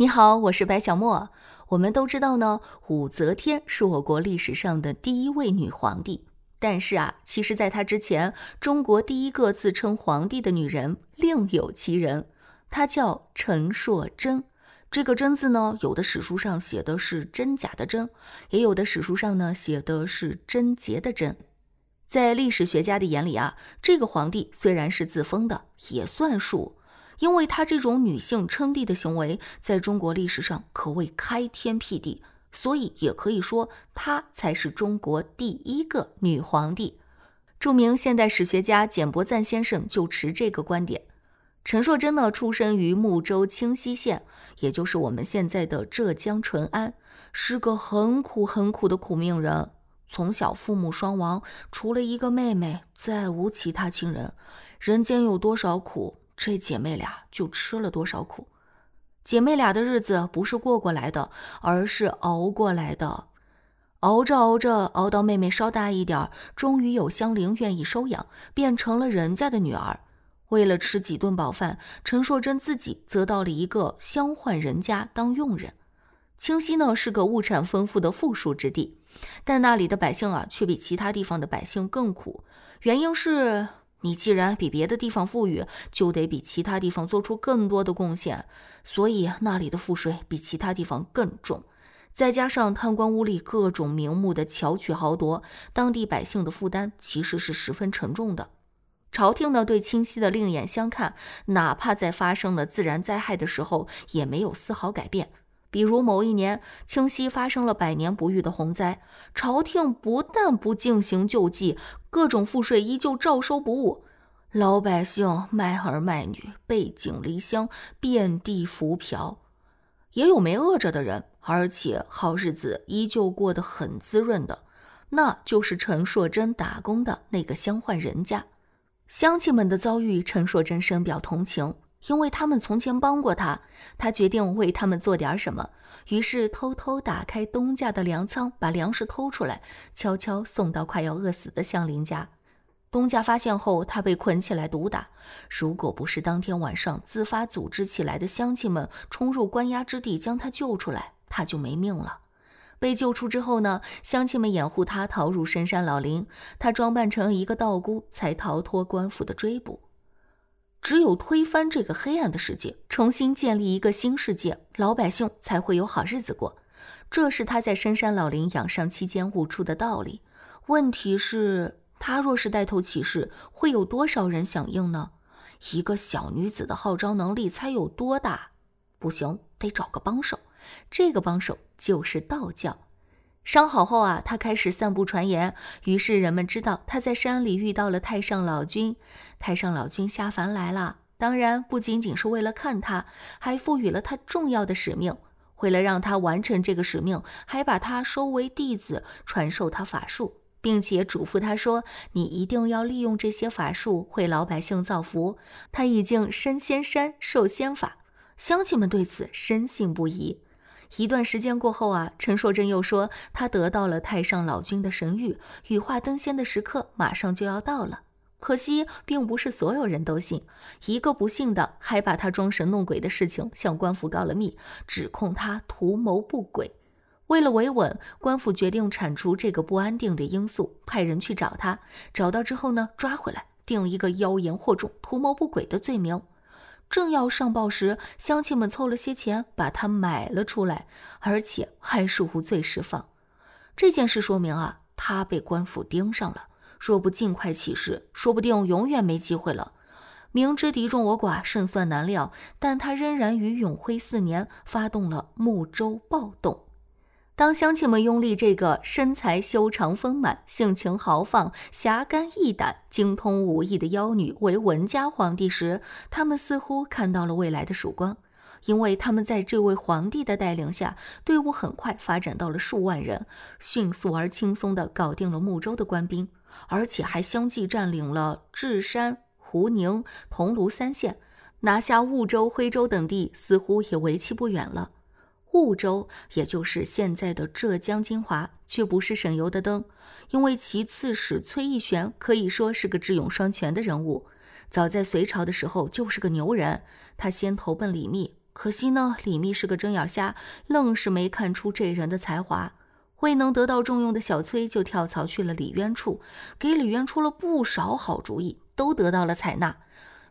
你好，我是白小莫。我们都知道呢，武则天是我国历史上的第一位女皇帝。但是啊，其实，在她之前，中国第一个自称皇帝的女人另有其人，她叫陈硕贞。这个“贞”字呢，有的史书上写的是真假的“真”，也有的史书上呢写的是贞洁的“贞”。在历史学家的眼里啊，这个皇帝虽然是自封的，也算数。因为她这种女性称帝的行为，在中国历史上可谓开天辟地，所以也可以说她才是中国第一个女皇帝。著名现代史学家简伯赞先生就持这个观点。陈硕贞呢，出生于睦州清溪县，也就是我们现在的浙江淳安，是个很苦很苦的苦命人。从小父母双亡，除了一个妹妹，再无其他亲人。人间有多少苦？这姐妹俩就吃了多少苦，姐妹俩的日子不是过过来的，而是熬过来的。熬着熬着，熬到妹妹稍大一点，终于有香菱愿意收养，变成了人家的女儿。为了吃几顿饱饭，陈硕贞自己则到了一个乡宦人家当佣人。清溪呢是个物产丰富的富庶之地，但那里的百姓啊却比其他地方的百姓更苦，原因是。你既然比别的地方富裕，就得比其他地方做出更多的贡献，所以那里的赋税比其他地方更重。再加上贪官污吏各种名目的巧取豪夺，当地百姓的负担其实是十分沉重的。朝廷呢对清溪的另眼相看，哪怕在发生了自然灾害的时候，也没有丝毫改变。比如某一年，清溪发生了百年不遇的洪灾，朝廷不但不进行救济，各种赋税依旧照收不误，老百姓卖儿卖女，背井离乡，遍地浮漂。也有没饿着的人，而且好日子依旧过得很滋润的，那就是陈硕贞打工的那个乡宦人家。乡亲们的遭遇，陈硕贞深表同情。因为他们从前帮过他，他决定为他们做点什么。于是偷偷打开东家的粮仓，把粮食偷出来，悄悄送到快要饿死的乡邻家。东家发现后，他被捆起来毒打。如果不是当天晚上自发组织起来的乡亲们冲入关押之地将他救出来，他就没命了。被救出之后呢，乡亲们掩护他逃入深山老林，他装扮成一个道姑，才逃脱官府的追捕。只有推翻这个黑暗的世界，重新建立一个新世界，老百姓才会有好日子过。这是他在深山老林养伤期间悟出的道理。问题是，他若是带头起事，会有多少人响应呢？一个小女子的号召能力才有多大？不行，得找个帮手。这个帮手就是道教。伤好后啊，他开始散布传言，于是人们知道他在山里遇到了太上老君。太上老君下凡来了，当然不仅仅是为了看他，还赋予了他重要的使命。为了让他完成这个使命，还把他收为弟子，传授他法术，并且嘱咐他说：“你一定要利用这些法术为老百姓造福。”他已经身仙山受仙法，乡亲们对此深信不疑。一段时间过后啊，陈硕贞又说他得到了太上老君的神谕，羽化登仙的时刻马上就要到了。可惜，并不是所有人都信，一个不信的还把他装神弄鬼的事情向官府告了密，指控他图谋不轨。为了维稳，官府决定铲除这个不安定的因素，派人去找他，找到之后呢，抓回来，定一个妖言惑众、图谋不轨的罪名。正要上报时，乡亲们凑了些钱，把他买了出来，而且还是无罪释放。这件事说明啊，他被官府盯上了。若不尽快起事，说不定永远没机会了。明知敌众我寡，胜算难料，但他仍然于永徽四年发动了睦州暴动。当乡亲们拥立这个身材修长丰满、性情豪放、侠肝义胆、精通武艺的妖女为文家皇帝时，他们似乎看到了未来的曙光，因为他们在这位皇帝的带领下，队伍很快发展到了数万人，迅速而轻松地搞定了睦州的官兵，而且还相继占领了智山、湖宁、桐庐三县，拿下婺州、徽州等地，似乎也为期不远了。婺州，也就是现在的浙江金华，却不是省油的灯，因为其刺史崔义玄可以说是个智勇双全的人物。早在隋朝的时候就是个牛人，他先投奔李密，可惜呢，李密是个睁眼瞎，愣是没看出这人的才华。未能得到重用的小崔就跳槽去了李渊处，给李渊出了不少好主意，都得到了采纳。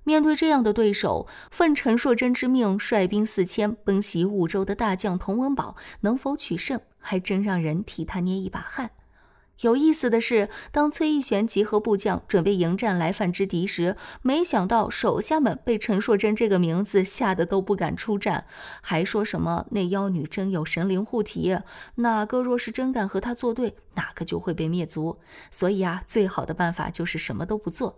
面对这样的对手，奉陈硕真之命率兵四千奔袭五州的大将童文宝，能否取胜，还真让人替他捏一把汗。有意思的是，当崔义玄集合部将准备迎战来犯之敌时，没想到手下们被陈硕真这个名字吓得都不敢出战，还说什么那妖女真有神灵护体，哪个若是真敢和他作对，哪个就会被灭族。所以啊，最好的办法就是什么都不做。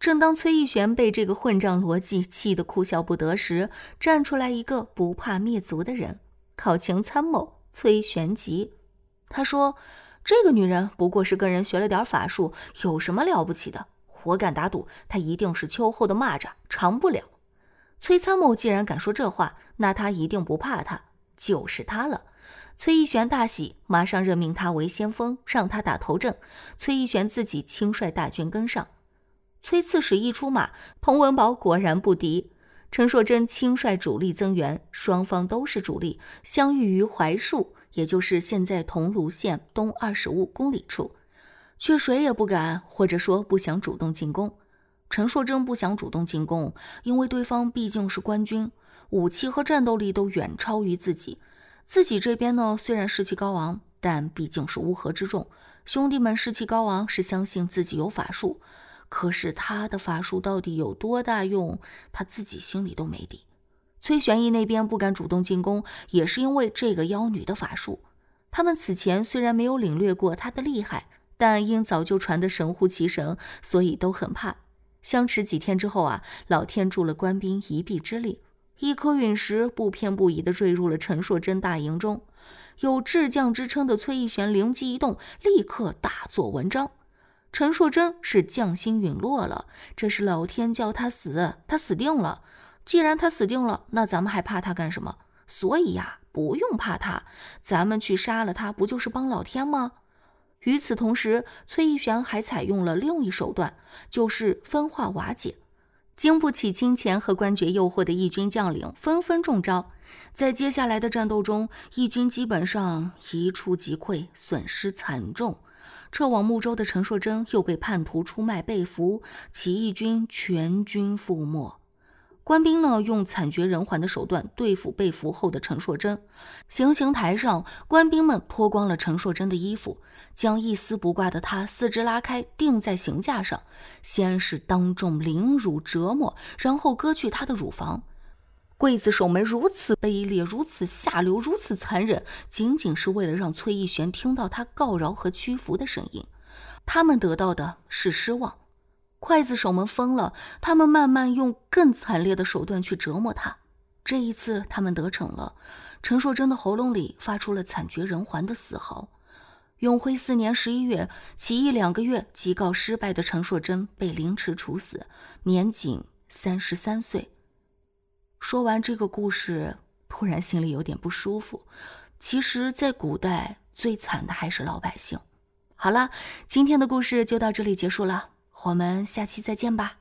正当崔义玄被这个混账逻辑气得哭笑不得时，站出来一个不怕灭族的人——考情参谋崔玄吉。他说：“这个女人不过是跟人学了点法术，有什么了不起的？我敢打赌，她一定是秋后的蚂蚱，长不了。”崔参谋既然敢说这话，那他一定不怕他，就是他了。崔义玄大喜，马上任命他为先锋，让他打头阵。崔义玄自己亲率大军跟上。崔刺史一出马，彭文宝果然不敌。陈硕真亲率主力增援，双方都是主力，相遇于槐树，也就是现在桐庐县东二十五公里处，却谁也不敢，或者说不想主动进攻。陈硕真不想主动进攻，因为对方毕竟是官军，武器和战斗力都远超于自己。自己这边呢，虽然士气高昂，但毕竟是乌合之众，兄弟们士气高昂是相信自己有法术。可是他的法术到底有多大用，他自己心里都没底。崔玄义那边不敢主动进攻，也是因为这个妖女的法术。他们此前虽然没有领略过她的厉害，但因早就传得神乎其神，所以都很怕。相持几天之后啊，老天助了官兵一臂之力，一颗陨石不偏不倚地坠入了陈硕真大营中。有智将之称的崔义玄灵机一动，立刻大做文章。陈硕真是将星陨落了，这是老天叫他死，他死定了。既然他死定了，那咱们还怕他干什么？所以呀，不用怕他，咱们去杀了他，不就是帮老天吗？与此同时，崔义玄还采用了另一手段，就是分化瓦解。经不起金钱和官爵诱惑的义军将领纷纷中招，在接下来的战斗中，义军基本上一触即溃，损失惨重。撤往睦州的陈硕真又被叛徒出卖被俘，起义军全军覆没。官兵呢用惨绝人寰的手段对付被俘后的陈硕真。行刑台上，官兵们脱光了陈硕真的衣服，将一丝不挂的他四肢拉开，钉在刑架上，先是当众凌辱折磨，然后割去他的乳房。刽子手们如此卑劣，如此下流，如此残忍，仅仅是为了让崔义玄听到他告饶和屈服的声音。他们得到的是失望。刽子手们疯了，他们慢慢用更惨烈的手段去折磨他。这一次，他们得逞了。陈硕真的喉咙里发出了惨绝人寰的嘶嚎。永徽四年十一月，起义两个月即告失败的陈硕真被凌迟处死，年仅三十三岁。说完这个故事，突然心里有点不舒服。其实，在古代最惨的还是老百姓。好了，今天的故事就到这里结束了，我们下期再见吧。